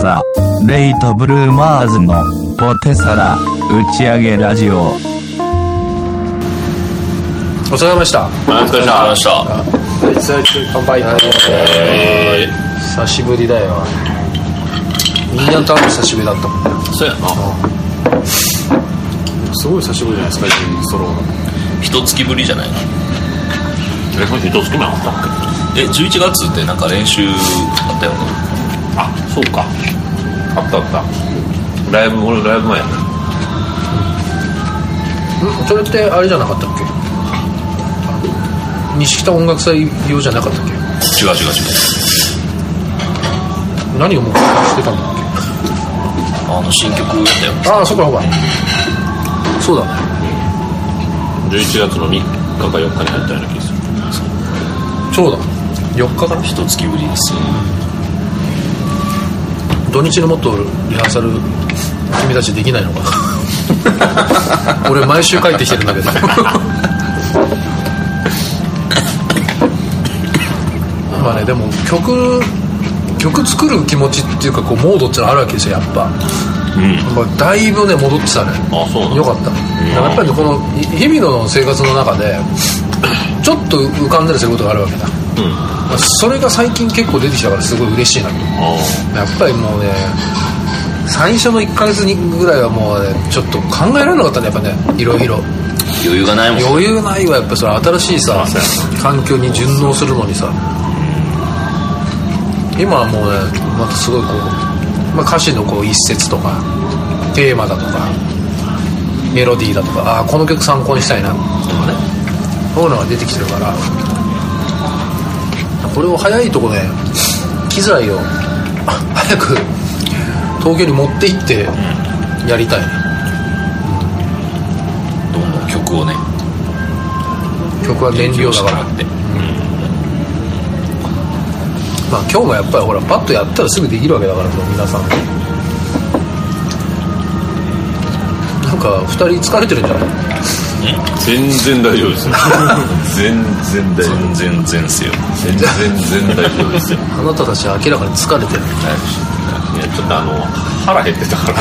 ザ・レイトブルーマーズのポテサラ打ち上げラジオ。お疲れ様でした。お疲れ様でした。乾杯久しぶりだよ。みんなと会うの久しぶりだった。もんねそうやな。すごい久しぶりじゃないですか一人ソロが一月ぶりじゃないの？えこれ一月目あったっえ11月ってなんか練習あったよね。けあそうか。あったあった。ライブ俺ライブ前や。なんそれってあれじゃなかったっけ？西北音楽祭用じゃなかったっけ？違う違う違う。何を目標にしてたんだっあの新曲やったよ。けああそっかそっか。そうだね。11月の3日か4日に入ったような気がする。そうだ。4日かな？一月ぶりです土日のもっとリハーサル君たちできないのかな？俺毎週帰ってきてるんだけど。まあねでも曲曲作る気持ちっていうかこうモードっていうのあるわけですよやっぱ、まあ、だいぶね戻ってたね。あそうよかった、やっぱりねこのい日々の生活の中で ちょっと浮かんだりすることがあるわけだ、うん。まあそれが最近結構出てきたからすごい嬉しいなと。あやっぱりもうね最初の1ヶ月にぐらいはもうねちょっと考えられなかったねやっぱね。いろいろ。余裕がないもん余裕ないわやっぱそれ新しいさ環境に順応するのにさ。今はもうねまたすごいこう、まあ、歌詞のこう一節とかテーマだとかメロディーだとかああこの曲参考にしたいなそういうのが出てきてるからこれを早いとこで機材をあ早く東京に持って行ってやりたいね。どんどん曲をね。曲は燃料だから。って。まあ今日もやっぱりほらパッとやったらすぐできるわけだからもう皆さん。なんか2人疲れてるんじゃない？全然大丈夫ですよ。全然大丈夫全然全すよ。全然全然大丈夫ですよ。あなたたちは明らかに疲れてるいやちょっとあの腹減ってたから。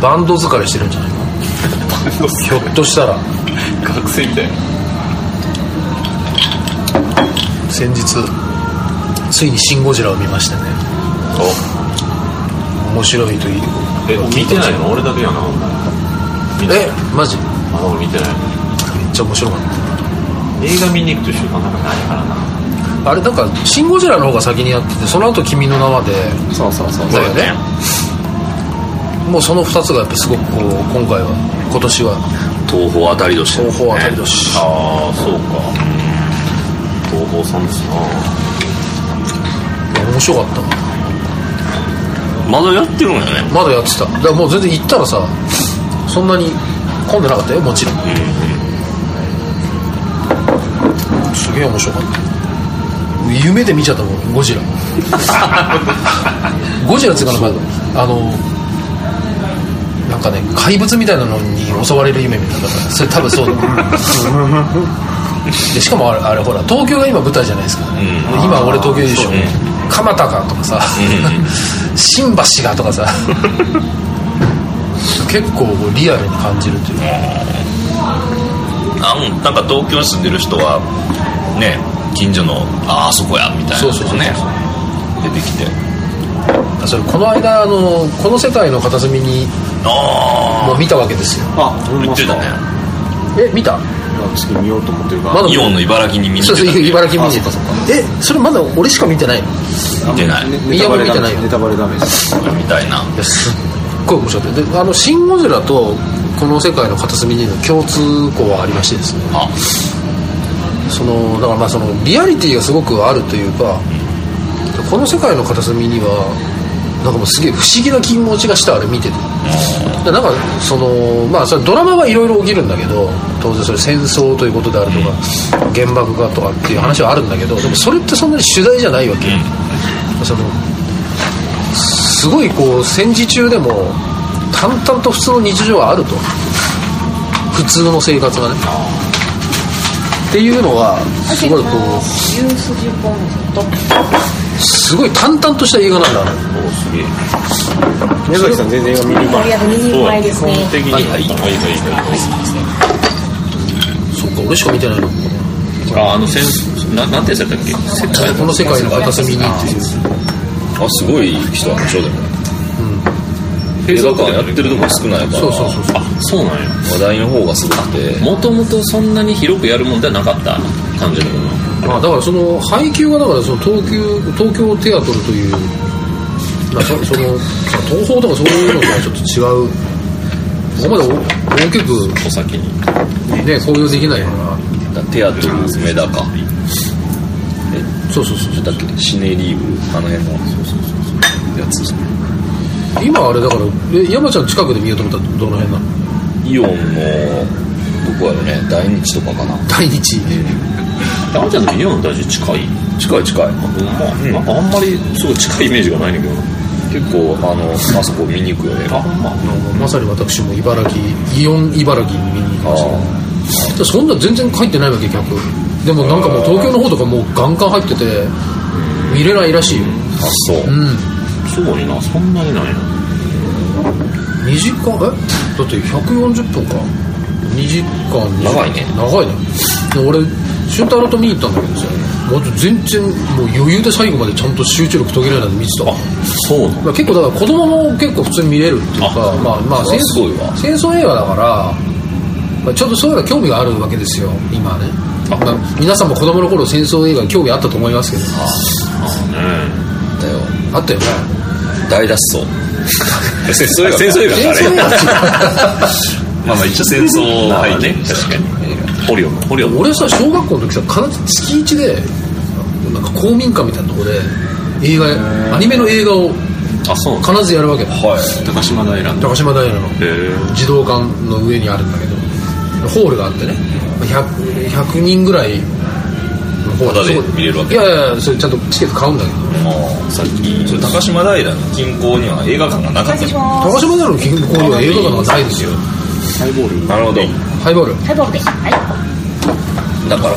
バンド疲れしてるんじゃないの？ひょっとしたら。学生みたいな先日ついに「シン・ゴジラ」を見ましてね。面白いというえ見てないの？俺だけやな。見てないえマジ？めっあ俺見てない。ちゃ面白かっ映画見に行くという習慣なんかないからな。たあれなんか「シン・ゴジラ」の方が先にやっててその後君の名は」で。そうそうそうだよね。もうその2つがやっぱすごくこう今回は今年は。東宝当たり年東宝当たり年。ああそうか。東宝さんですな。面白かった。まだやってるんやね。まだやってた。だからもう全然行ったらさそんなに混んでなかったよもちろん、すげえ面白かった。夢で見ちゃったもんゴジラ。ゴジラっていうかなんかあのなんかね怪物みたいなのに襲われる夢みたいなそれ多分そうだ。でしかもあれあれほら東京が今舞台じゃないですか、今俺東京でしょ、蒲田かとかさ、新橋がとかさ結構リアルに感じるというか。あんなんか東京に住んでる人はね近所のああそこやみたいなそうそうそうそう。ね。出てきて。それこの間あのこの世界の片隅にあもう見たわけですよ。ああ言ってた。ねえ見た？次見ようと思ってるから。まだイオンの茨城に見に行そうそう茨城見に行った。えそれまだ俺しか見てないの？見てない。いや俺見てないよネタバレダメです。みたいな。いやすっごい面白かったであの「シン・ゴジラ」とこの世界の片隅にの共通項はありましてですね。あ。そのだからまあそのリアリティがすごくあるというかこの世界の片隅にはなんかもうすげえ不思議な気持ちがしたあれ見てて。でなんかそのまあそれドラマはいろいろ起きるんだけど当然それ戦争ということであるとか原爆がとかっていう話はあるんだけどでもそれってそんなに取材じゃないわけ、そのすごいこう戦時中でも淡々と普通の日常はあると。普通の生活がね。っていうのはすごいこうすごい淡々とした映画なんだ。あれおすげえ。宮崎さん全然映画見に行かありがとう2人前ですね基本的にはいはいはいはいそっか俺しか見てないの。ああのセンスななんてやつやったっけ？この世界の片隅にっていうあすごい人なんでしょでも映画館やってるとこ少ないから。そうそうそうそう。あそうなんや。話題の方がすごくて。もともとそんなに広くやるもんではなかった。感じのものまあだからその配給がだからその東京東京テアトルというまあそその東宝とかそういうのとはちょっと違う。ここまで大大きくお先に。ね公用できないから。テアトルメダカそうそうそうだっけシネリーブあの辺の。やつ今あれだからえ山ちゃん近くで見ようと思ったらどの辺なの？イオンのどこやろね。大日とかかな。大日。あんちゃんの家の大事近い？近い近い。ま？あ、なんかあんまりすごい近いイメージがないんだけど。な結構あのあそこ見に行くよね。あほんま？まさに私も茨城イオン茨城に見に行きました。ねでそんな全然入ってないわけ客でもなんかもう東京の方とかもうガンガン入ってて見れないらしいよ。あそう。うん。すごいなそんなにない。な2時間？え？だって140分か。2時間2時間。長いね。長いね。で俺俊太郎と見に行ったんだけどさもう全然もう余裕で最後までちゃんと集中力途切れないで見てた。そう。なのまあ、結構だから子供も結構普通に見れるっていうかあまあまあ戦争映画だから、まあ、ちょっとそういうの興味があるわけですよ今はね。あまあ、皆さんも子供の頃戦争映画に興味あったと思いますけど。あだよ。あったよね。大脱走。戦争映画。戦争映画。かあれ。戦争映画。まあまあ一応戦争まあ背景ね確かに。ホリオンホリオン俺さ小学校の時さ必ず月一でなんか公民館みたいなところで映画アニメの映画をあそう必ずやるわけだ。はい。高島平の。高島平の。児童館の上にあるんだけど。ホールがあってね 100, 100人ぐらい。のホールタダで見れるわけ？いやいやそれちゃんとチケット買うんだけど。さっき。それ高島平の近郊には映画館がなかった高島平の近郊には映画館がないですよ。ハイボール。なるほど。ハイボールハイボールで。すはい。だから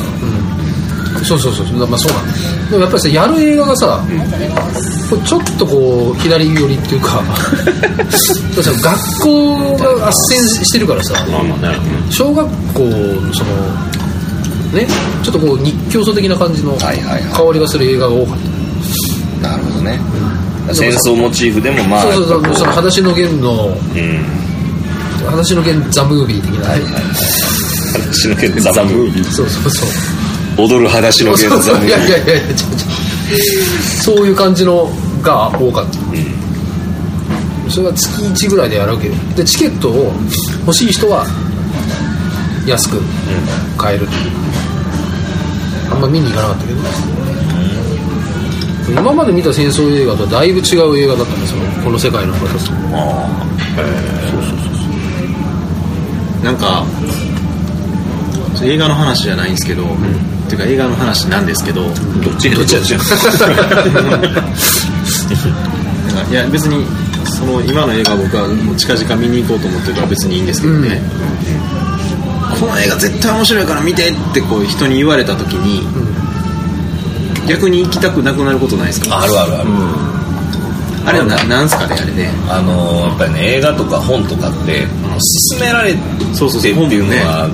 そうそうそうまあそうなんだでもやっぱりさやる映画がさこれちょっとこう左寄りっていうか そうさ学校が斡旋してるからさまあまあね小学校のそのねちょっとこう日教祖的な感じのはいはいはい。香りがする映画が多かった。なるほどね。戦争モチーフでもまあそうそうそうその裸足の弦のうん。裸足の弦ザ・ムービー的な、の弦ザ・ムービー。そうそうそう踊る裸足の弦ザ・そうそうムービーいやいやいやそういう感じのが多かった、それが月1ぐらいでやるわけよ。でチケットを欲しい人は安く買える、あんま見に行かなかったけど、今まで見た戦争映画とはだいぶ違う映画だったんですよこの世界の片隅なんか映画の話じゃないんですけど、っていうか映画の話なんですけど、どっちどっちやじ いや別にその今の映画僕はもう近々見に行こうと思ってるから別にいいんですけどね、この映画絶対面白いから見てってこう人に言われた時に、逆に行きたくなくなることないですか？あるあるある。あれはななんすかねあれね。あのーやっぱりね映画とか本とかって勧められてそうそうそうっていうのは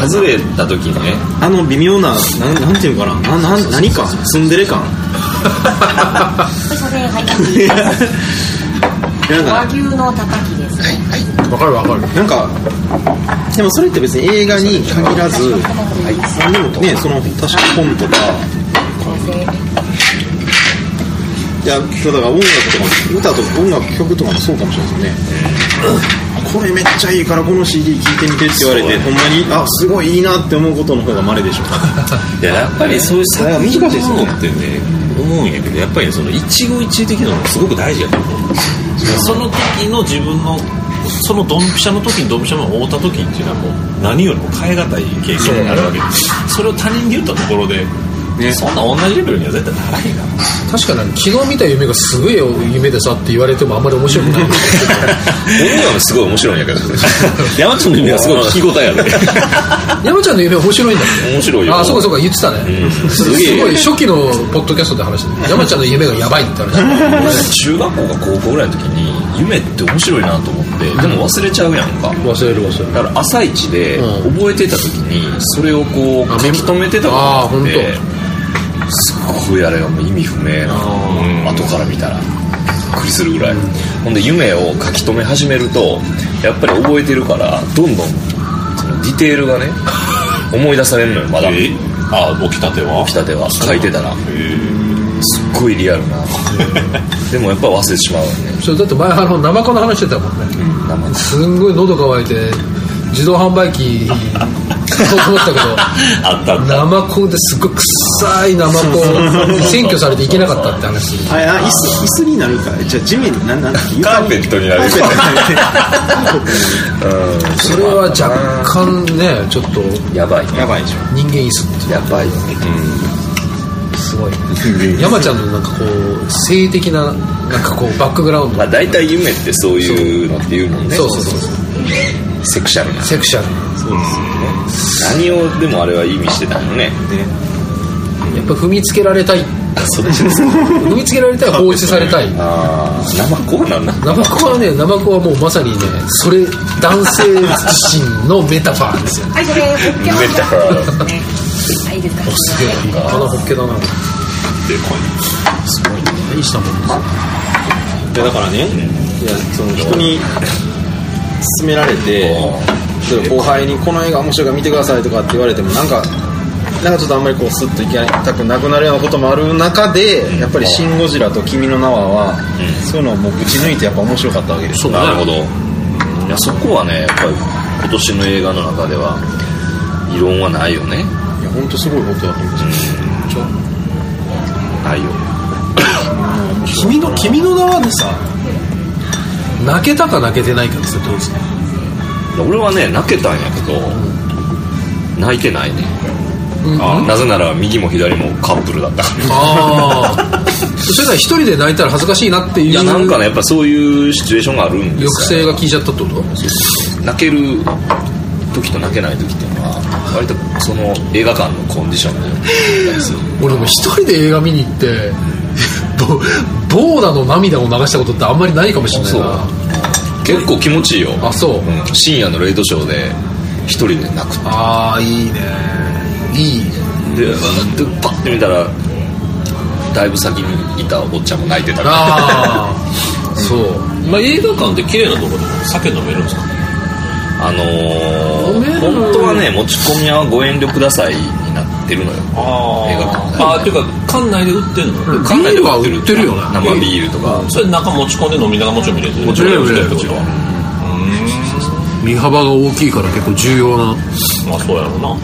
本外れた時にね。あの微妙ななんなんていうのかな？ななん何か？ツンデレ感？和牛のたたきです。ねわかるわかる。なんかでもそれって別に映画に限らず、何でもねその確か本とか。いやだから音楽とかも歌とか音楽曲とかもそうかもしれないですよね、これめっちゃいいからこの CD 聴いてみてって言われてほんまに？あすごいいいなって思うことの方が稀でしょ。いややっぱりそういう作難しい品ですよね。のってね思うんやけどやっぱりその一期一会的なのがすごく大事やと思うその時の自分のそのドンピシャの時にドンピシャの会うた時っていうのはもう何よりも変え難い経験になるわけです。それを他人に言ったところでねそんな同じレベルには絶対ならへんから。確かに昨日見た夢がすごい夢でさって言われてもあんまり面白くない。俺はすごい面白いんやけど山ちゃんの夢はすごい聞き応えある山ちゃんの夢面白いんだって面白いよ。あそうかそうか言ってたね、すすげえ。ごい初期のポッドキャストで話してた山ちゃんの夢がやばいって話中学校か高校ぐらいの時に夢って面白いなと思ってでも忘れちゃうやんか。忘れる忘れる。だから朝一でうん。覚えてた時にそれをこうあ書き留めてたことがあって。あーすごいあれがもう意味不明な。後から見たらびっくりするぐらい。ほんで夢を書き留め始めるとやっぱり覚えてるからどんどんそのディテールがね 思い出されるのよまだ。え？あ起きたては？起きたては。書いてたら。すっごいリアルな。でもやっぱ忘れてしまうよね。それだって前あのナマコの話してたもんね。生すんごい喉乾いて自動販売機そう思ったけど。あった。あったナマコですっごい臭いナマコ占拠されていけなかったって話。するあ椅子椅子になるか。じゃあ地面になんなんだっけ？カーペットになるそれは若干ねちょっとやばいやばいでしょ。人間椅子って。やばいよね。すごい山ちゃんのなんかこう性的ななんかこうバックグラウンド。まあ大体夢ってそういうのって言うもんね。そうそうそうセクシャルな。セクシャル。何をでもあれは意味してたのね。やっぱ踏みつけられたい。あそっちですか踏みつけられたい放置されたい。ああ生子なんだ。ナマコはねナマコはもうまさにねそれ男性自身のメタファーですよ。はい、それ、メタファーですね。はい、いい。ですか。すげえ。立派なホッケだな。でこ大したもんですよ。いやだからね、いやその人に勧められて後輩にこの映画面白いから見てくださいとかって言われてもなんかなんかちょっとあんまりこうスッといきたくなくなるようなこともある中で、やっぱり「シン・ゴジラ」と「君の名は」は、そういうのをもうぶち抜いてやっぱ面白かったわけですよ。なるほど。いやそこはねやっぱり今年の映画の中では異論はないよね。いや本当すごいことだと思うん。ですよないよ君の君の名はでさ泣けたか泣けてないかですか俺はね泣けたんやけど泣いてないね。うん。なぜなら右も左もカップルだったから。ああそれから一人で泣いたら恥ずかしいなっていう。いやなんかねやっぱそういうシチュエーションがあるんです抑よ制が効いちゃったってこと？泣ける時と泣けない時っていうのは割とその映画館のコンディションによったりする。俺も一人で映画見に行ってボボーダの涙を流したことってあんまりないかもしれないな。結構気持ちいいよ。あそう、うん。深夜のレイトショーで一人で泣くああいいね。いいででパッて見たらだいぶ先にいたおっちゃんも泣いてたからああそう。まあ、映画館って綺麗なところでも酒飲めるんですか？あのー本当はね持ち込みはご遠慮くださいってるのよ。あ映画館ああっていうか館内で売ってんの、うん。館内でビールは売ってるよね。生ビールとか。それ中持ち込んで飲みながらもちろん見れるもちろん見れるもちろん。身幅が大きいから結構重要な。まあそうやろうな。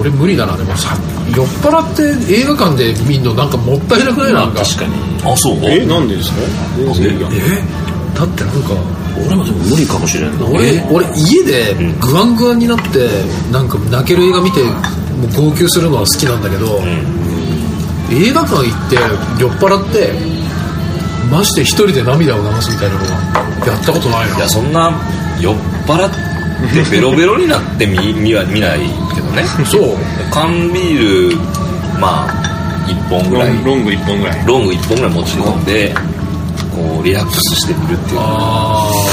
俺無理だなでもさ酔っ払って映画館で見んのなんかもったいなくない？なんか。確かに。あそう？えなんでですか？え？だってなんか俺もでも無理かもしれんな。俺俺家でグワングワンになってなんか泣ける映画見て号泣するのは好きなんだけど、映画館行って酔っ払ってまして一人で涙を流すみたいなのはやったことないな。いやそんな酔っ払ってベロベロになって見 見は見ないけどね。そう。缶ビールまあ1本ぐらい。ロング1本ぐらい。ロング1本ぐらい持ち込んでこうリラックスしてみるっていうのはあ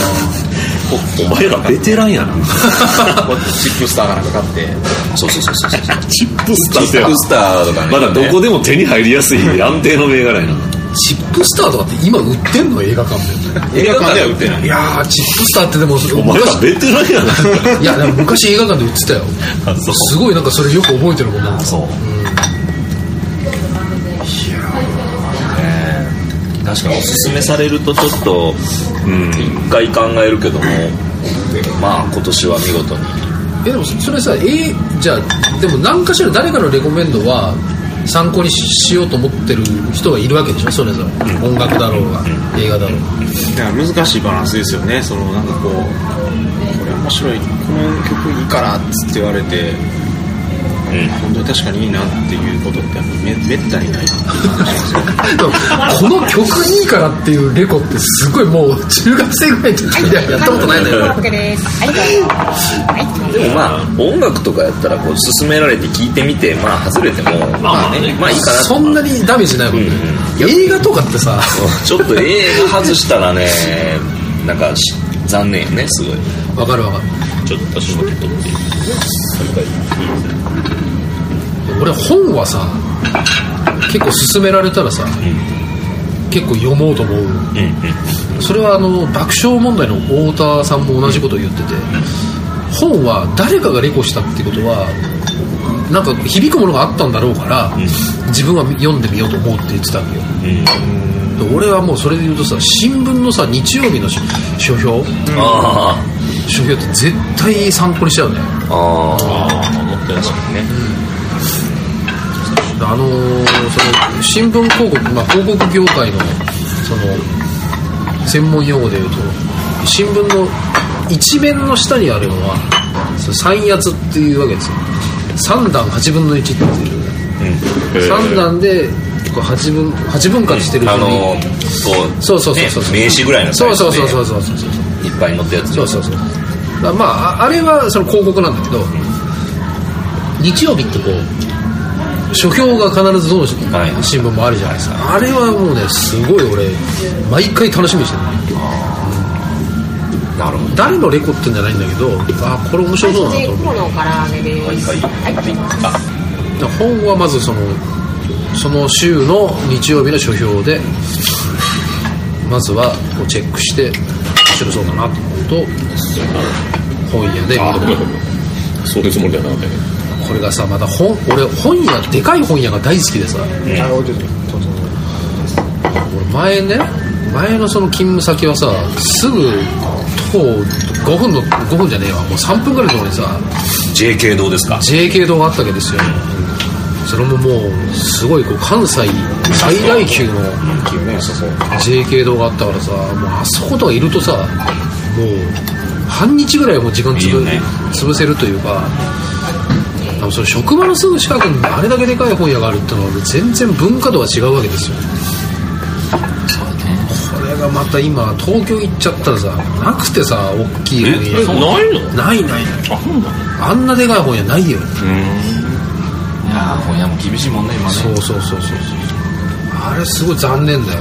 お前らベテランやな。チップスターがなんか買ってそうそうそうそうそう。チップスタチップスターとかね。まだどこでも手に入りやすい安定の銘柄やな。ーチップスターとかって今売ってんの？映画館で。映画館では売ってない。いやーチップスターってでもお前ら昔ベテランやな。いやでも昔映画館で売ってたよ。すごいなんかそれよく覚えてるもんな。そう確かに。おすすめされるとちょっと一回考えるけどもまあ今年は見事に。えでもそれさえじゃあでも何かしら誰かのレコメンドは参考にしようと思ってる人がいるわけでしょ？それぞれ、音楽だろうが、映画だろうが。いや難しいバランスですよね。そのなんかこうこれ面白いこの曲いいからっつって言われて本当に確かにいいなっていうことってめめったにない。っていう話なんですよこの曲いいからっていうレコってすごいもう中学生ぐらいの時にやったことないんだよ、はい、OK でもまあ音楽とかやったらこう勧められて聞いてみてまあ外れてもまあね。まあいいかなとそんなにダメージないもんね、映画とかってさ。ちょっと映画外したらねなんかし残念よねすごい。わかるわかる。ちょっと私も撮って俺本はさ結構勧められたらさ、結構読もうと思う、それはあの爆笑問題の太田さんも同じことを言ってて、本は誰かがレコしたってことはなんか響くものがあったんだろうから、自分は読んでみようと思うって言ってたわけよ、で俺はもうそれで言うとさ新聞のさ日曜日のし書評、あ書評って絶対参考にしちゃうね。あああああ持ってらっしゃるねあのーその新聞広告、まあ、広告業界のその専門用語で言うと新聞の一面の下にあるのは三圧っていうわけですよ。三段8分の1っていう。三段でこう8分八分割してるあのにこうそうそうそうそう、ね名刺ぐらいのサイズでそうそうそうそうそうそう。いっぱい載ったやつそうそうそうまあああれはその広告なんだけど日曜日ってこう書評が必ずどのはい。新聞もあるじゃないですか、あれはもうねすごい俺毎回楽しみにしてる。なるほど。誰のレコってんじゃないんだけどあこれ面白そうだなと思う。この唐揚げです。は本はまずそのその週の日曜日の書評でまずはこうチェックして面白そうだなと思うと本屋で見るそういうつもりだなこれがさまた本俺本屋でかい本屋が大好きでさ、俺前ね前のその勤務先はさすぐ徒歩5分の5分じゃねえわ。もう3分ぐらいのところにさ JK 堂ですか。JK 堂があったわけですよそれももうすごいこう関西最大級の JK 堂があったからさもうあそことかいるとさもう半日ぐらいはもう時間つぶ潰せるというかその職場のすぐ近くにあれだけでかい本屋があるってのは全然文化度が違うわけですよ。これがまた今東京行っちゃったらさなくてさ大きい本え屋ないの？ないないあんなでかい本屋ないよー本屋も厳しいもんね今ね。そうそうそうそうそう。あれすごい残念だよ。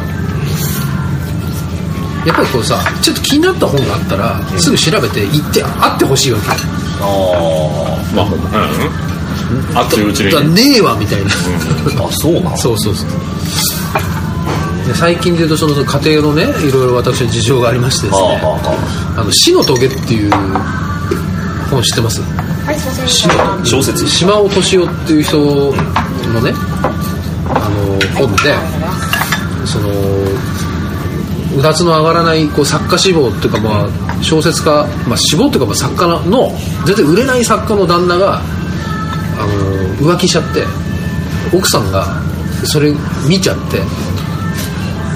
やっぱりこうさちょっと気になった本があったら、すぐ調べて行って会ってほしいわけ。あまあうん。あっといううちに。だねえわみたいな、ああそうなの？そうそうそう。で最近で言うとその家庭のねいろいろ私の事情がありましてですね。はあはあは「あの死の棘」っていう本知ってます？はい、すいません。死のあ小説島尾敏夫っていう人のねあの本でそのうだつの上がらないこう作家志望っていうかまあ小説家、まあ、志望っていうかまあ作家の全然売れない作家の旦那があの浮気しちゃって奥さんがそれ見ちゃって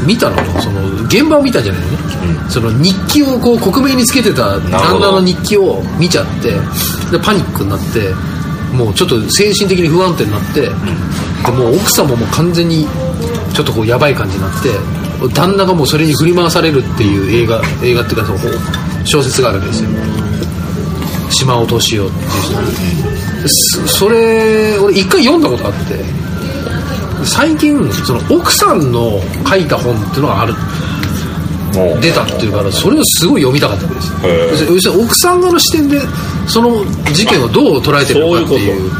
見たのその現場を見たんじゃないのね、その日記をこう克明につけてた旦那の日記を見ちゃってでパニックになってもうちょっと精神的に不安定になって、でもう奥さんももう完全にちょっとこうやばい感じになって旦那がもうそれに振り回されるっていう映画映画っていうかその小説があるんですよ。島尾敏夫っていう。人そそれ俺一回読んだことあって最近その奥さんの書いた本っていうのがある。出たっていうからそれをすごい読みたかったわけです。要するに奥さん側の視点でその事件をどう捉えてるのかっていう。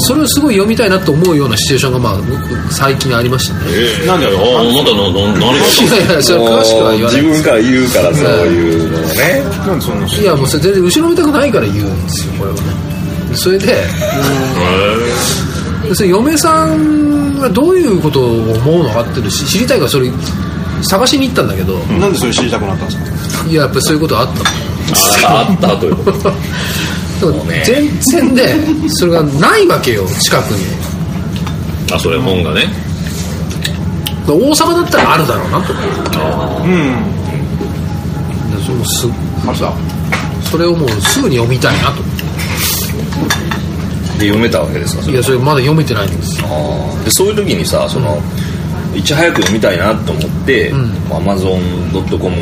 それをすごい読みたいなと思うようなシチュエーションがまあ僕最近ありましたね。えなんでああまだなな何があったいやいやそれは詳しくは言わない自分から言うからそういうのをね。なんでそんないやもうそれ全然後ろめたくないから言うんですよこれはね。それでそれ嫁さんがどういうことを思うのかっていうのを知知りたいからそれ探しに行ったんだけど、なんでそれ知りたくなったんですか？いややっぱりそういうことあったの。ああったということ。全然ねそれがないわけよ近くに。あそれ本がね。王様だったらあるだろうな。と思ってうん。でそれもすさそれをもうすぐに読みたいなとで読めたわけですか？それいやそれまだ読めてないんです。あー。でそういう時にさその、いち早く読みたいなと思って、アマゾン .com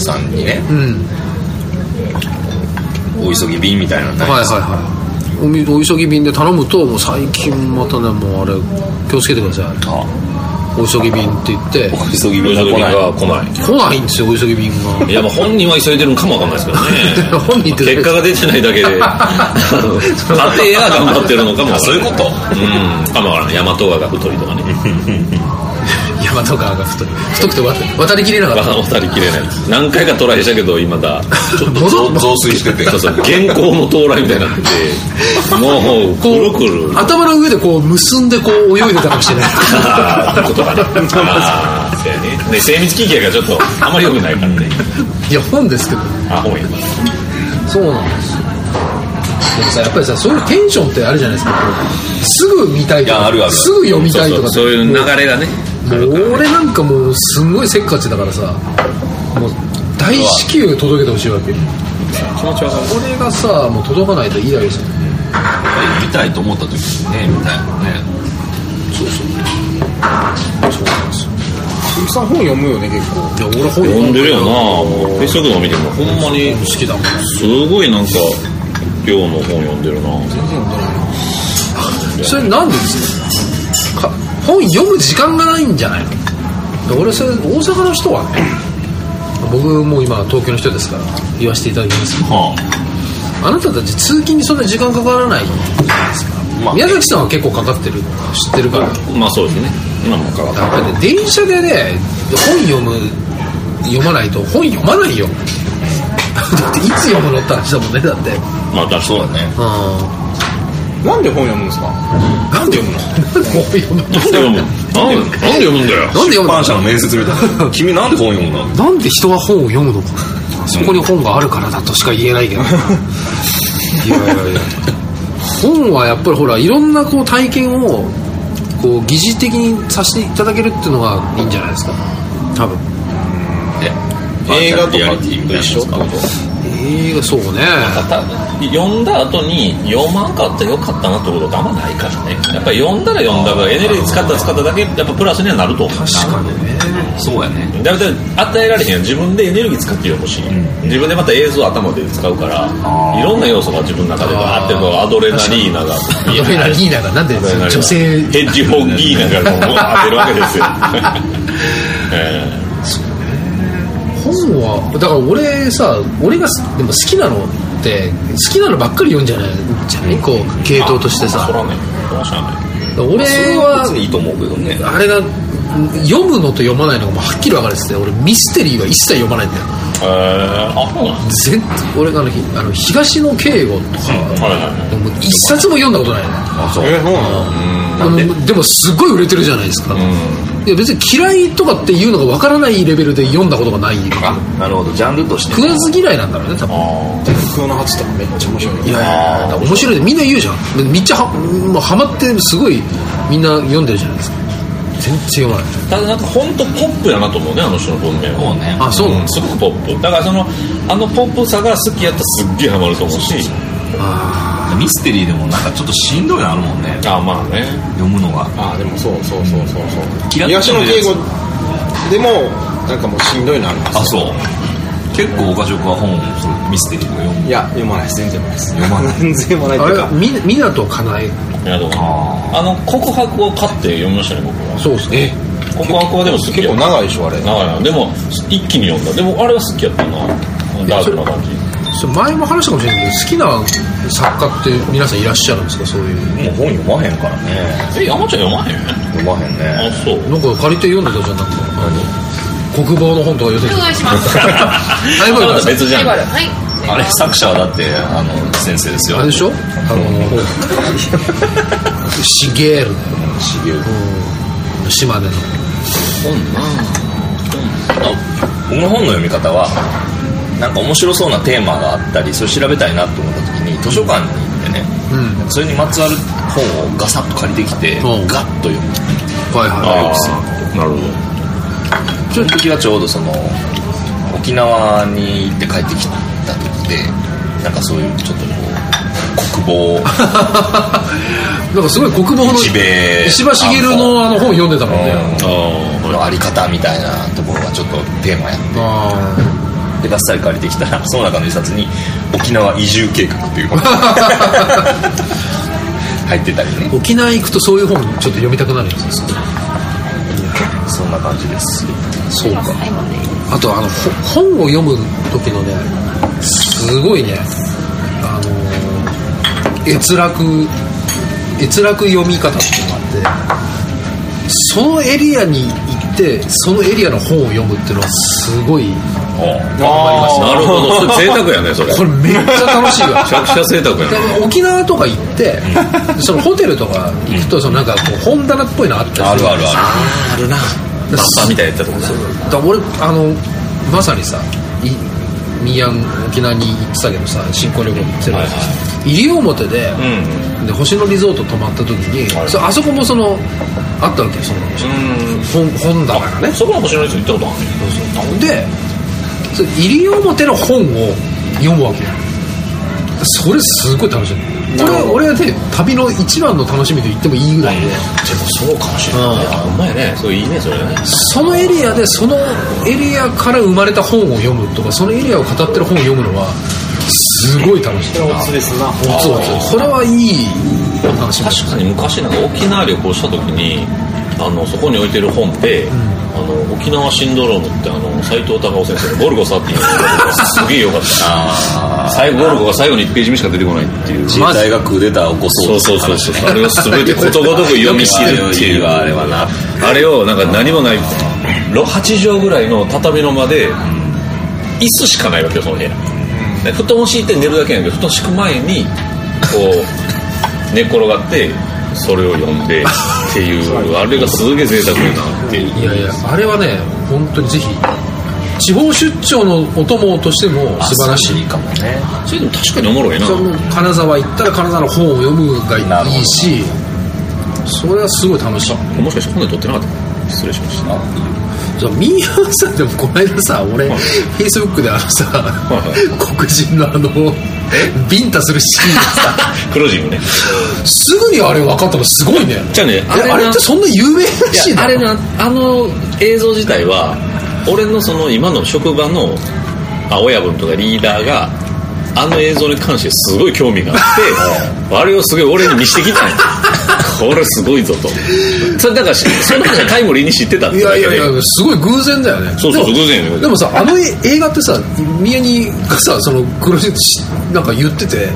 さんにねうん。お急ぎ便みたいなのないはいはいはい。おみお急ぎ便で頼むともう最近またねもうあれ気をつけてください。あお急ぎ便って言って。お急ぎ便が来ない。が来ないんですよお急ぎ便が。いやまあ本人は急いでるんかもわかんないですけどね。本人って結果が出てないだけで。家庭が頑張ってるのかもそういうこと。うん。かもわからない大和川が太りとかね大和川が太い。太くて渡渡りきれなかった。渡りきれない何回かトライしたけど今だ。ちょっと戻っ増水してて。そうそう原稿の到来みたいになってて もうくるくる。頭の上でこう結んでこう泳いでたかもしれない。ああことかなああそうやね。ね精密機器やからちょっとあんまり良くないからね。いや本ですけど。あ本やそうなんです。よでもさやっぱりさそういうテンションってあるじゃないですか。こうすぐ見たいとかいやあるある。すぐ読みたいとかそういう流れがね俺なんかもうすんごいせっかちだからさもう大至急届けてほしいわけ。気持ちわかる。これがさもう届かないとイライラする見たいと思った時にね見たいのね。そうそう。そうなんですよ。鈴木さん本読むよね結構。いや俺本読んでるよな。もうフェイスブックの見てもほんまに好きだもん。すごいなんか量の本読んでるな。それなんでですかか？本読む時間がないんじゃないの？俺それ大阪の人はね僕もう今東京の人ですから言わせていただきます。けどはあ。なたたち通勤にそんな時間かからないじゃないですか、まあ。宮崎さんは結構かかってる知ってるからまあそうですね。今もかかってやっぱりね電車でね本読む読まないと本読まないよ。だっていつ読むのって話だもんねだって。まあ確かそうだね。うなんで本読むんですか？なんで読むの？なんで読むなんでなんで読むんだよ。なんで読む版社の面接みたいな。君なんで本読むの？なんで人は本を読むのか。そこに本があるからだとしか言えないけど。いやいやいや。本はやっぱりほらいろんなこう体験をこう疑似的にさせていただけるっていうのがいいんじゃないですか？多分。映画とかリアリティみたいなやつか映画そうね。た読んだ後に読まんかったらよかったなってことってあんまないからね。やっぱり読んだら読んだからエネルギー使ったら使っただけやっぱプラスにはなると思う。確かにね。そうやね。だいたい与えられへん自分でエネルギー使ってほしい、自分でまた映像頭で使うからいろんな要素が自分の中でバーってアドレナリーナがアドレナリーナがなんで女性ヘッジホッギーナがこう 当てるわけですよ、え本はだから俺さ俺がすでも好きなのって好きなのばっかり読んじゃないじゃない？こう系統としてー、そさらね。そらしゃあない。俺はは別にいいと思うけどね。あれが読むのと読まないのがもうはっきり分かれてて俺ミステリーは一切読まないんだよ。えー、あそうなん全俺があのひあの東野圭吾とか、一冊も読んだことないの。あそう。えそうなの？でもすごい売れてるじゃないですか、いや別に嫌いとかっていうのが分からないレベルで読んだことがないあなるほど。ジャンルとして。食わず嫌いなんだろうね多分。空の初とかめっちゃ面白い。いやいやだから面白い。でみんな言うじゃん。めっちゃはもうハマってすごいみんな読んでるじゃないですか。全然読まない。ただなんか本当ポップやなと思うねあの人の文面は。そうね。あそうなんんすごくポップ。だからそのあのポップさが好きやったらすっげえハマると思うしミステリーでもなんかちょっとしんどいのあるもんね。あまあね。読むのが。あでもそうそうそうそうそう。東野敬吾でもなんかもうしんどいのあるんですよ。あそう。結構岡塾は本それミステリーとか読む。いや読まないです。全然読まないです。読まない。全然読まないっいうか。れみ湊かなえ？いやでもああの告白を買って読みましたね僕は。そうですね告白はでも好き結構長いでしょあれ。長いなでも一気に読んだ。でもあれは好きやったな。ダークな感じ。前も話したかもしれないけど好きな作家って皆さんいらっしゃるんですか？そういう。もう本読まへんからね。え山ちゃん読まへん？読まへんあねそう。なんか借りて読んでたじゃんなんか。国防の本とか読んでお願いします。あれまた別じゃん。はい。あれ作者はだってあの先生ですよ。あれでしょ？あのシゲール。しげる島根の。僕の本の読み方はなんか面白そうなテーマがあったりそれ調べたいなと思った図書館に行ってね、うん。それにまつわる本をガサッと借りてきて、う。んガッと読むはいはいなるほど。その時はちょうどその沖縄に行って帰ってきた時でなんかそういうちょっとこう国防 なんかすごい国防の石破茂のあの本読んでたもんね、のあり方みたいなところがちょっとテーマやって。あでバッサリ借りてきたらその中の一冊に沖縄移住計画っていう本が 入ってたりね。ー沖縄行くとそういう本ちょっと読みたくなるやつですそんな感じです。そうか。あとあのほ本を読む時のねすごいね。あのー閲楽閲楽読み方っていうのがあってそのエリアに行ってそのエリアの本を読むっていうのはすごいなるほど。贅沢やねそれ。これめっちゃ楽しいよめちゃくちゃ贅沢や沖縄とか行って、そのホテルとか行くとそのなんかこう本棚っぽいのあったりあるあるああるな。バッパみたいなやったとこだ俺あのまさにさい宮沖縄に行ってたけどさ新婚旅行に行ってたけど、はいは西表で,、うん。で星野リゾート泊まった時に、そあそこもそのあったわけよその本本棚がね。そこは星野リゾート行ったことあるねでそれ西表の本を読むわけよそれすごい楽しい。これ俺はね旅の一番の楽しみと言ってもいいぐらいで、でもそうかもしれない。いやほんまやね。そういいねそれね。そのエリアでそのエリアから生まれた本を読むとかそのエリアを語ってる本を読むのはすごい楽しい。ですな。おつおつこれはいい楽しみ確かに昔なんか沖縄旅行した時にあのそこに置いてる本って、あの沖縄シンドロームってあの斎藤隆夫先生の「ゴルゴ13」っていうのがすげえよかった。最後ゴルゴが最後に1ページ目しか出てこないっていう。自衛隊がクーデターを起こそそううってそうそうそう。あれを全てことごとく読み切るっていう。あれはなあれをなんか何もない。8畳ぐらいの畳の間で椅子しかないわけよその部屋。で布団を敷いて寝るだけなんだけど布団敷く前にこう寝っ転がってそれを読んでっていうあれがすげえ贅沢やなっていう。いやいやあれはね本当にぜひ地方出張のお供としても素晴らしいいいかもね。それでも確かにおもろいな。金沢行ったら金沢の本を読むがいいしそれはすごい楽しい。もしかして本で撮ってなかった失礼しましたじゃあミーハンさんでもこの間さ俺フェイスブックであのさ黒人のあのビンタするシーンがさ 黒ジムね。すぐにあれ分かったのすごいね。じゃあねあれあれってそんな有名らしいないやあれなあの映像自体は俺のその今の職場のあ親分とかリーダーがあの映像に関してすごい興味があって あれをすごい俺に見してきたんやこれすごいぞと。それだからしその話はタイムリーに知ってたっていやいやいやすごい偶然だよね。そうそうでも偶然よ。でもさあの映画ってさ宮にがさその黒人しなんか言ってて、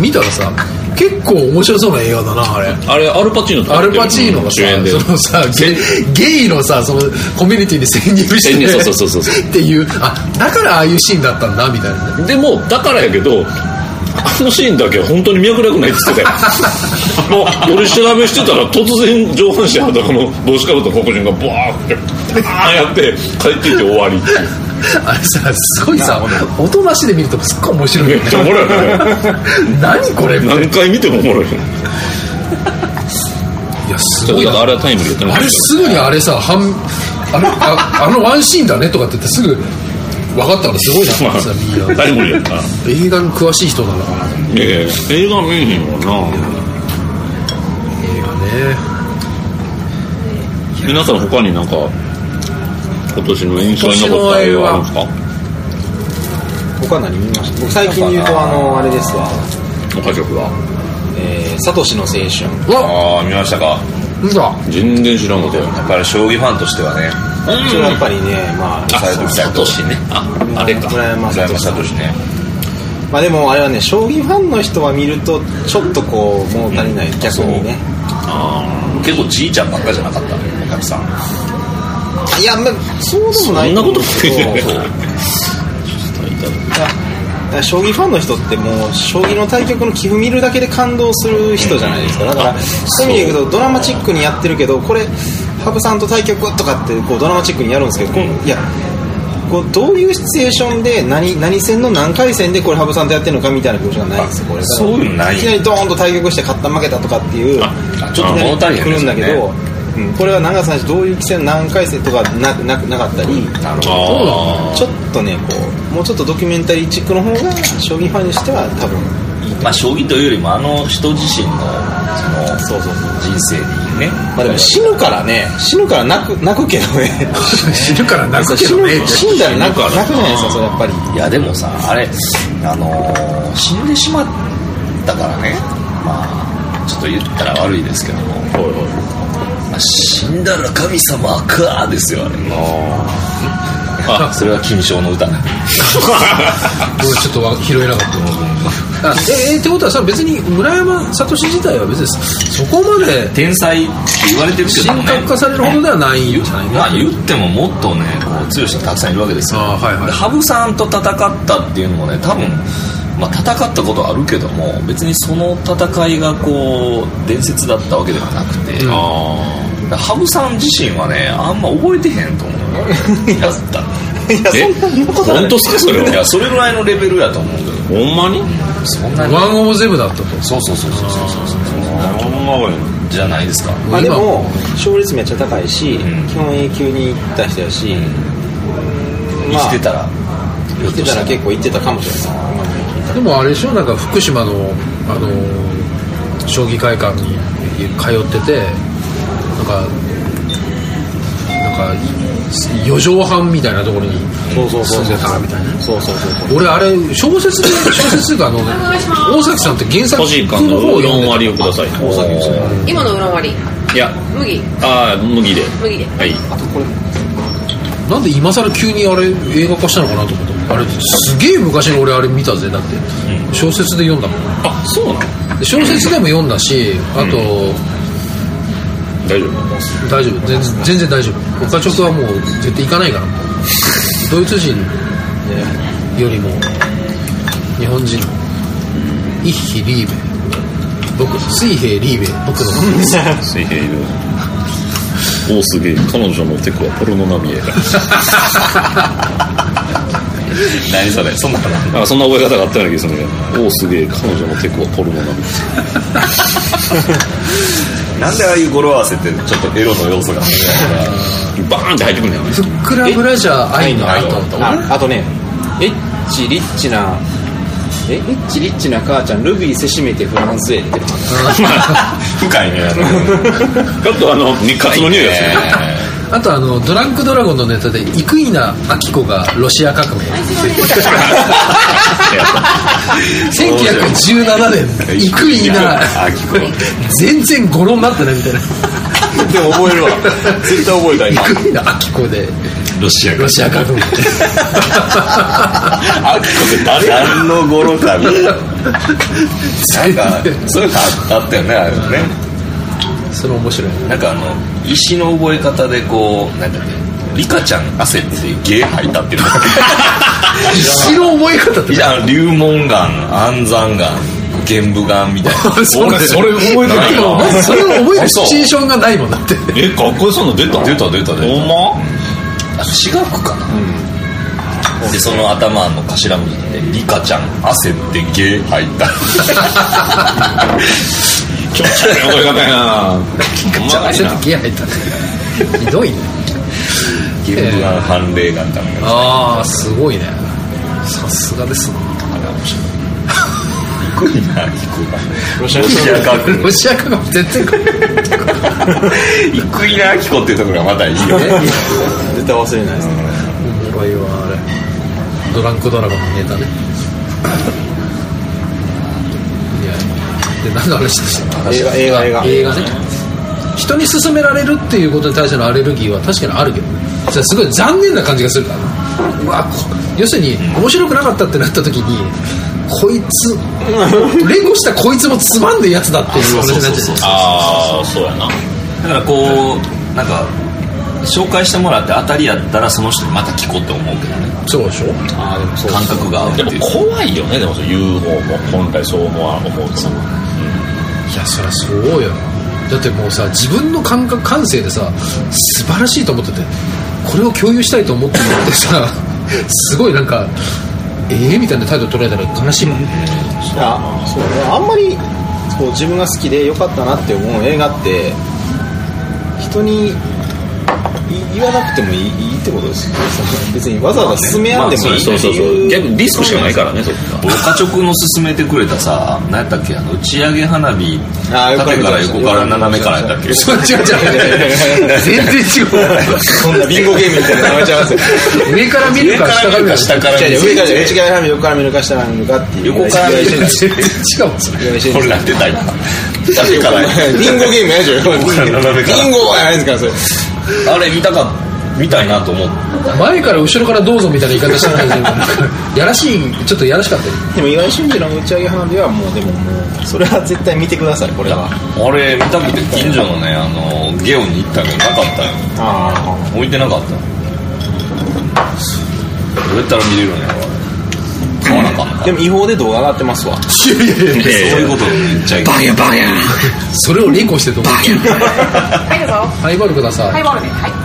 見たらさ結構面白そうな映画だなあれ。あれアルパチーノとアルパチーノがさ主演で。そのさゲゲイのさそのコミュニティに潜入してそうそうそうそう。っていうあだからああいうシーンだったんだみたいなね。でもだからやけどあのシーンだけは本当に脈絡ないって言ってたよ。もう取り調べしてたら突然上半身裸の帽子かぶった黒人がバーってバーンやって帰ってきて終わりっていう。あれさすごいさ音なしで見るとすっごい面白い。めっちゃおもろいよね。何これ？何回見てもおもろいよやすごいあれはタイムリーあれすぐにあれさ半あれああのワンシーンだねとかって言ってすぐ分かったのすごいなと思ってさみんな。タイムリーやった映画に詳しい人なのかな。映ええ。映画見えへんわな画ね。皆さん他になんか今年の印象に残った映画あるんですか？僕は何見ました？僕最近言うとあのあれですわ。お家族は？えーサトシの青春。ああ見ましたか？なんだ全然知らんことや。やっぱり将棋ファンとしてはねそれはやっぱりねまあサトシ。ね。ああれか。村山村山聡聡ね。まあでもあれはね将棋ファンの人は見るとちょっとこう物足りない。逆にね。結構じいちゃんばっかじゃなかったねお客さん。いやまあそうでもないそんなことないいや将棋ファンの人ってもう将棋の対局の棋譜見るだけで感動する人じゃないですか。だからそういう意味で言うとドラマチックにやってるけどこれ羽生さんと対局とかってこうドラマチックにやるんですけどこういやこうどういうシチュエーションで何何戦の何回戦でこれ羽生さんとやってるのかみたいな描写がないんですよこれ。そういうのない。いきなりドーンと対局して勝った負けたとかっていうあちょっと物足りへん来るんだけど、ですようん、これは長さんどういう棋戦何回戦とかなななかったりなるあちょっとねこうもうちょっとドキュメンタリーチックの方が将棋ファンにしては多分いいまあ将棋というよりもあの人自身のその人生にね。まあでも死ぬからね。死ぬから泣く泣くけどね。死ぬから泣くけ死どね。ぬ死んだら泣く泣くじゃないですかそれやっぱり。いやでもさあれあのー死んでしまったからね。まあちょっと言ったら悪いですけども、まあ、死んだら神様かですよあれ。あそれは金賞の歌。ちょっとわ拾えなかったあええってことはさ別に村山聡自体は別にそこまで天才って言われてるけど神もね格化されるほどではないんじゃないまあ言ってももっとねこう強い人がたくさんいるわけですよ。あはいはい。で羽生さんと戦ったっていうのもね多分まあ戦ったことはあるけども別にその戦いがこう伝説だったわけではなくて、で羽生さん自身はねあんま覚えてへんと思う。よやったえ本当っすかそれは。いやそれぐらいのレベルやと思うけどほんまに？そんなに？ワンオブゼブだったと。そうそうそうそう。そうそうほんまやじゃないですかまあでも勝率めっちゃ高いし、ん。基本 A 級に行った人やし、生きてたら生きてたら。結構行ってたかもしれない。でもあれでしょ？なんか福島のあの将棋会館に通っててなんかなんか四畳半みたいなところにそうそうそう住んでたみたいなそうそうそうそう俺あれ小説で小説というかあの大崎さんって原作の方を読ん4割をください大崎ですね今の裏割りいや麦ああ麦で麦ではいあとこれなんで今更急にあれ映画化したのかなと思ったあれすげえ昔に俺あれ見たぜだって小説で読んだもんあそうなの小説でも読んだしあと、大丈夫。大丈夫。全然全然大丈夫。岡直はもう絶対行かないから。ドイツ人よりも日本人。一匹リーベ。僕水平リーベ。僕の。方です水平いるおおすげえ。彼女のテクはポルノ並みや何それ？そんなのなんかそんな覚え方があったような気がするんだけど。おおすげえ。彼女のテクはポルノ並み なんでああいう語呂合わせってちょっとエロの要素がかバーンって入ってくるんだよね。ふっくらブラジャー愛の後ああとねエッチリッチなえ？エッチリッチな母ちゃんルビーせしめてフランスへって 深いね。ちょっとあの日活の匂いがするあとあのドランクドラゴンのネタで生稲晃子がロシア革命。1917年生稲あきこ全然語呂になってないみたいな。るでも覚えるわ。絶対覚えた今生稲晃子でロシアロシア革命。あきこって誰何の語呂かみたいななんかそういうのあったよねあれね。それ面白いなんかあの石の覚え方でこうなんだっけリカちゃん汗ってゲー吐いたっていうの。石の覚え方っていや岩安山岩玄武岩みたいな。そうだよ。それ覚えてないでもまずそれを覚えるあそうシチュエーションがないもんだって。えかっこよそうなの出た？出た出た出た。ほんま？あ私学かな、でその頭の頭文字で「リカちゃん汗ってゲー吐い た」気持ち悪い覚え方やなほんじゃあちょっとギア入った。ねひどいね玄武岩判例岩だみた。い なああすごいね。さすがですな低いな低いなロシアロシア革命ロシア革命全然低いなキコっていうところがまたいいよね。絶対忘れないですね。おもろいわあれ。ドランクドラゴンのネタねで何の話でした映画映画映画。映画ね。人に勧められるっていうことに対してのアレルギーは確かにあるけど。それすごい残念な感じがするから。ねうわこ要するに面白くなかったってなった時にこいつ連呼したこいつもつまんでやつだっていう話になっちゃうああそうやな。だからこうなんか紹介してもらって当たりやったらその人にまた聞こうって思うけどね。そうでしょ？ああでもそう感覚が合うでも怖いよね。でもそう言う方も本来そう思わ思うといやそりゃそうよ。だってもうさ自分の感覚感性でさ素晴らしいと思っててこれを共有したいと思ってるってさすごいなんかええみたいな態度取られたら悲しいもんね。いやそうね。あんまりこう自分が好きで良かったなって思う映画って人に言わなくてもいいいいってことですよ別にわざわざ進めやんでもいいそうそうそう逆にリスクしかないからねそこが岡直の勧めてくれたさ何やったっけあの打ち上げ花火縦から横から斜めからやったっけそう違う違う全然違うそんなビンゴゲームみたいなのやめちゃいますよ上から見るか下から見るか下から見る違う違う上から内側から見る横から見るか下から見るかっていう横から見る違う違う違う全然違うもんそれこれなんてたいな縦からビンゴゲームやでしょ斜めからビンゴはやないですからそれあれ見たかった見たいなと思って。前から後ろからどうぞみたいな言い方してたけどやらしいちょっとやらしかったよ。でも岩井俊二の打ち上げ花火はもうでももうそれは絶対見てくださいこれは。あれ見たくて近所のねあのゲオに行ったけどなかったよあ置いてなかったどうやったら見れるんやろ。買わなあかんのかあでも違法で動画上がってますわ。いやいやいやそういうことめっちゃいい。バカバカそれをレコしてどうはい、どうぞ。ハイボールください。ハイボールで。はい。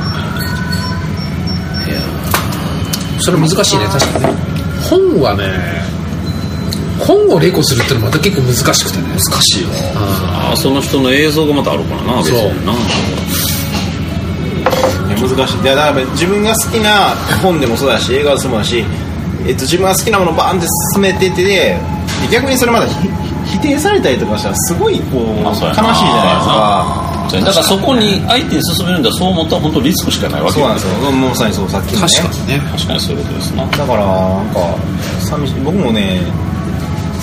それ難しいね確かにね。本はね本をレコするってのはまた結構難しくてね。難しいよ。ああその人の映像がまたあるからな別にな。難しい。いやだから自分が好きな本でもそうだし映画でもそうだし、えっと、自分が好きなものをバーンって進めててで逆にそれまだひ否定されたりとかしたらすごいこう、悲しいじゃないですかそうだからそこに相手に進めるんだそう思ったら本当リスクしかないわけ。そうなんですよ。もうまさにそうさっきのね。確かにね確かにそういうことですなだからなんか寂しい僕もね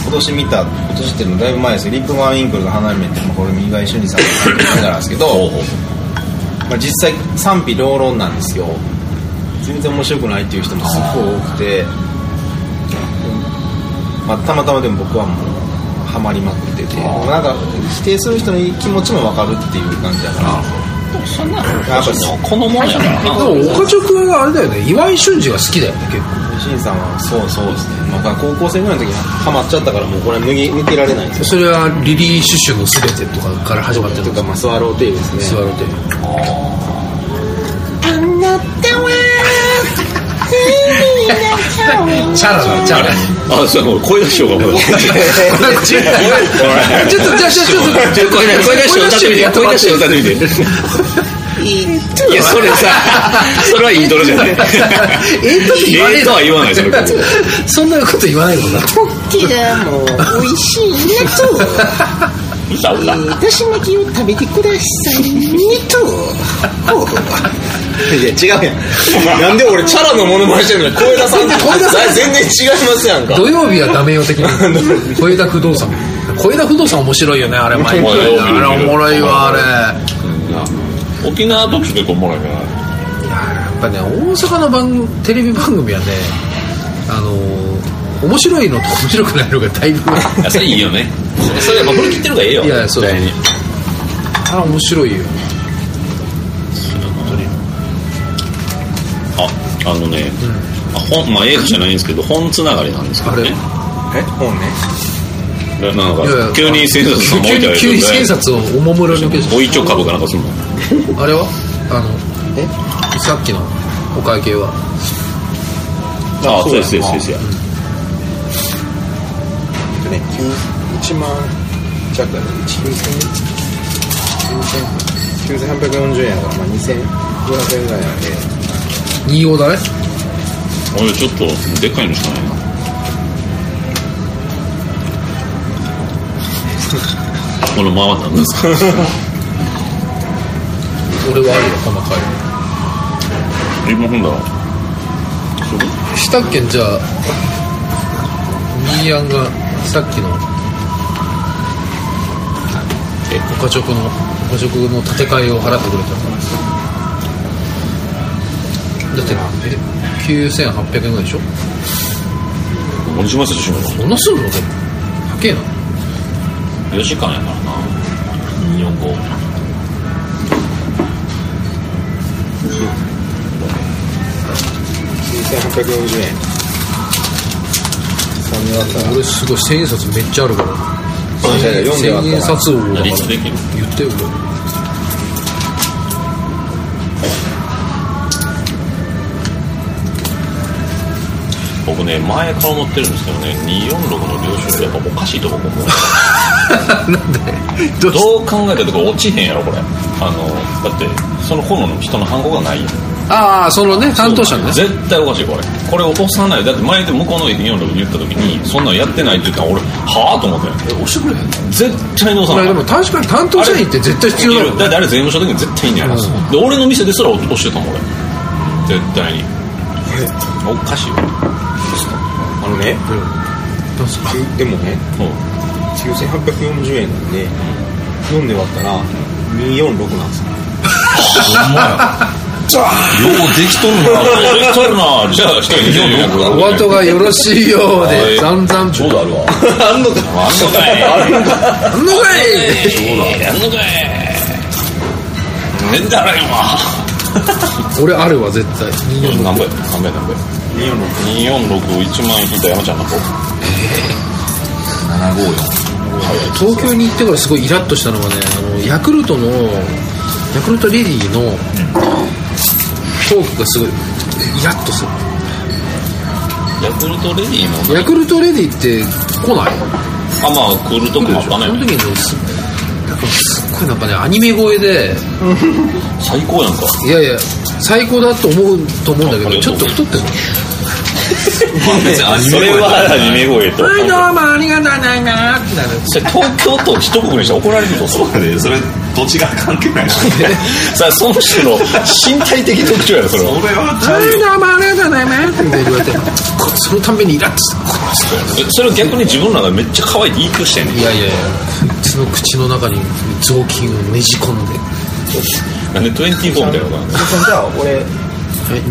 今年見た今年っていうのだいぶ前ですよ。リップマン・ウィンクルが離れめってまあこれ三浦俊二さんの映画なんですけどまあ、実際賛否両論なんですよ。全然面白くないっていう人もすごい多くて、まあ、たまたまでも僕はもうハマりまくってて。なんか否定する人の気持ちも分かるっていう感じだから。そんなやっぱりこのもんやからなでも岡直はあれだよね岩井俊二が好きだよね結構。新さんはそうそうですね、まあ、高校生ぐらいの時にハマっちゃったからもうこれは脱ぎ抜けられないんです。よそれはリリー・シュシュの全てとかから始まってるとか、まあ、スワローテイルですね。スワローテチャラだチャラあそう声出しようかちょっとじゃちょっとちょ声出声出して歌ってみて声出して歌ってみていやそれさそれはイントロじゃないえーとって言わねええーとは言わないそれそんなこと言わないもんなキがもう美味しいねと歌歌だし巻きを食べてください。ねといや違うやん。なんで俺チャラのモノマネしてんのに声出さん。って全然違いますやんか。土曜日はダメよ的な。小枝不動産。小枝不動産面白いよねあれ毎回。あれおもろいわあれ。沖縄特集結構おもろいからやっぱね大阪の番テレビ番組はねあのー面白いのと面白くないのがだいぶ。それいいよね それやっぱ振り切ってる方がええよ。いやそう絶対に。あれ面白いよ。ああのね、あ本まあ映画じゃないんですけど本つながりなんですけどね。え？本ね。なんやいや急に千冊さんも置いてある急に千冊をおもむろに受けて。おいちょ株かなんかすんの？あれは？あのえ？さっきのお会計は。ああそうですそうですそうです。えっとね9 1万弱だね9840円やからまあ2500円ぐらいなんで。2号だね。俺ちょっとでっかいのしかないな。このままなんですか？俺はあるよこの回今ほんだらしたっけんじゃあミーアンがさっきのえ岡直の岡直の建て替えを払ってくれたからだってえ9800円ぐらいでしょ？お願いしますよそんなすんのでも？高えな。4時間やからな。245 9840円3年だったら俺すごい千円札めっちゃあるからそうじゃ読んでよ千円札王だからいつできる言ってよ僕ね前から思ってるんですけどね246の領収書やっぱおかしいとこ思うなんでどうしどう考えたとこ落ちへんやろこれあのだってその炎の人の反抗がないよああそのね担当者ね。絶対おかしいこれ。これ押さない。だって前で向こうの46に言った時にそんなんやってないって言ったら俺はあと思ったよ押してくれへんの？絶対に押さない。でも確かに担当社員って絶対必要だもんいるだってあれ税務署的に絶対いいんやろ、うん。で俺の店ですら押してたもん俺。絶対に。おかしいよ。あのねでもねうん。9840円なんで4で割ったら246なんですよ。ほんまや ようできとるな。できとるなじゃあ一人2400お後がよろしいようはい。で残々ちょうどあるわあんのかあんのかい。あんのかい。あんのかい。あんのかい。だらよ俺あるわ絶対246何倍何倍何倍2461万円引い。た山ちゃんの子754東京に行ってからすごい。イラッとしたのがねあのヤクルトのヤクルトレディのトークがすごい。イラッとする。ヤクルトレディのヤクルトレディって来ない？あまあ来るとこあったそのね。時にねすなんかすっごいなんかねアニメ声で。最高やんか。いやいや最高だと思うと思うんだけどちょっと太ってる。別にアニメそれはアニメ声とはいどうもありがとう。ございますってなる東京都一国にしたら怒られるとそうやでそれ土地が関係ないそれ さあその人の身体的特徴やろそれは。はちゃはいどうもありがとうございますって言われてこそのたんびにイラッとしそれを逆に自分らがめっちゃ可愛いって言いくしてんねん。いやいやいや。こいつの口の中に雑巾をねじ込んで。なんで24みたいなのがじゃあ俺はい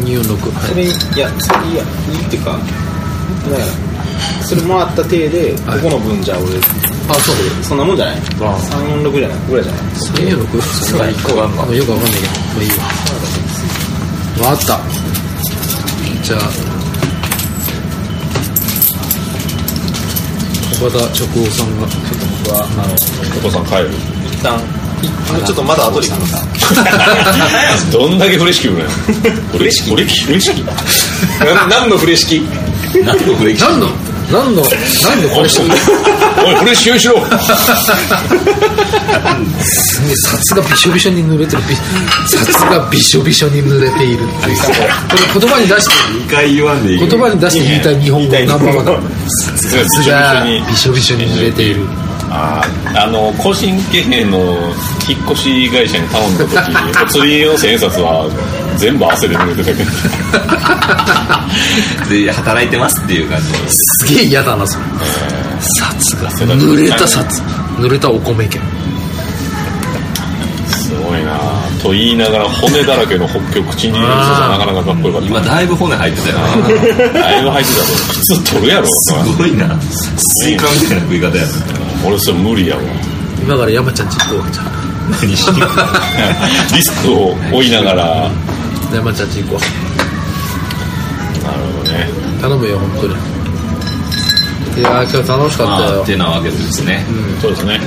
246はい。それいやそれいいやいいっていうかそれもらった体でここの分じゃあ俺あそうそんなもんじゃない？346じゃない？ぐらいじゃない？246それ1個があんの。よくわかんないけど。まあいいわ。わかった。じゃあ。岡田直夫さんがちょっと僕はあのお子さん帰る。一旦。ちょっとまだ後で行 どんだけフレシキ売るの フレシキフレシフレシキ何のフレ式何のフレキシ何の？何の何のこれして おいフレシキ用意しろ。すげえ札がびしょびしょに濡れてる。び札がびしょびしょに濡れているっていう。これ言葉に出して2回言わんでいい言葉に出して言いたい日本語ナンバーワン。だ札がびびしょびしょに濡れている。あーあの個人経営の引っ越し会社に頼んだ時 お釣りの千円札は全部汗で濡れてたけ。ど で働いてますっていう感じす。げえ嫌だなそれ。札が。濡れた札。濡れたお米券。すごいな。と言いながら骨だらけの北極口に入れる人がなかなかかっこよかった。今だいぶ骨入ってたよな。だいぶ入ってたぞ普通取るやろすごいな。スイカみたいな食い方や俺それ無理やわ。今から山ちゃんち行くわけじゃん何しに行くリスクを負いながら山ちゃんち行こほどね。う頼むよ本当に。いやー今日楽しかったまあよってなわけでですね。そうですね。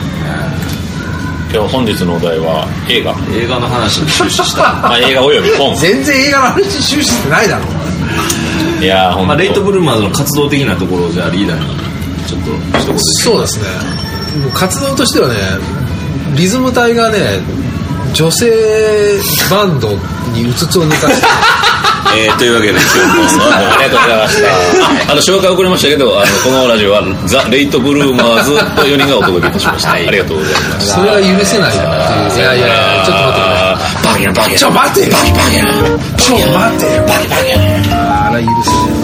今日本日のお題は映画。映画の話に終始した。あ映画および本。全然映画の話終始してないだろ。いやまあレイトブルーマーズの活動的なところをじゃあリーダーに。ちょっと一言そうですね。もう活動としてはねリズム隊がね女性バンドにうつつを抜かして。えー、というわけで今日もありがとうございました。あの、紹介遅れましたけど、あの、このラジオは、ザ・レイト・ブルーマーズと4人がお届けいたしました。ありがとうございました。それが許せないいやいやいやちょっと待ってください。バキャンバキャン。ちょ待ってよバキバン。ちょ待ってよ。バキバン。あら許せない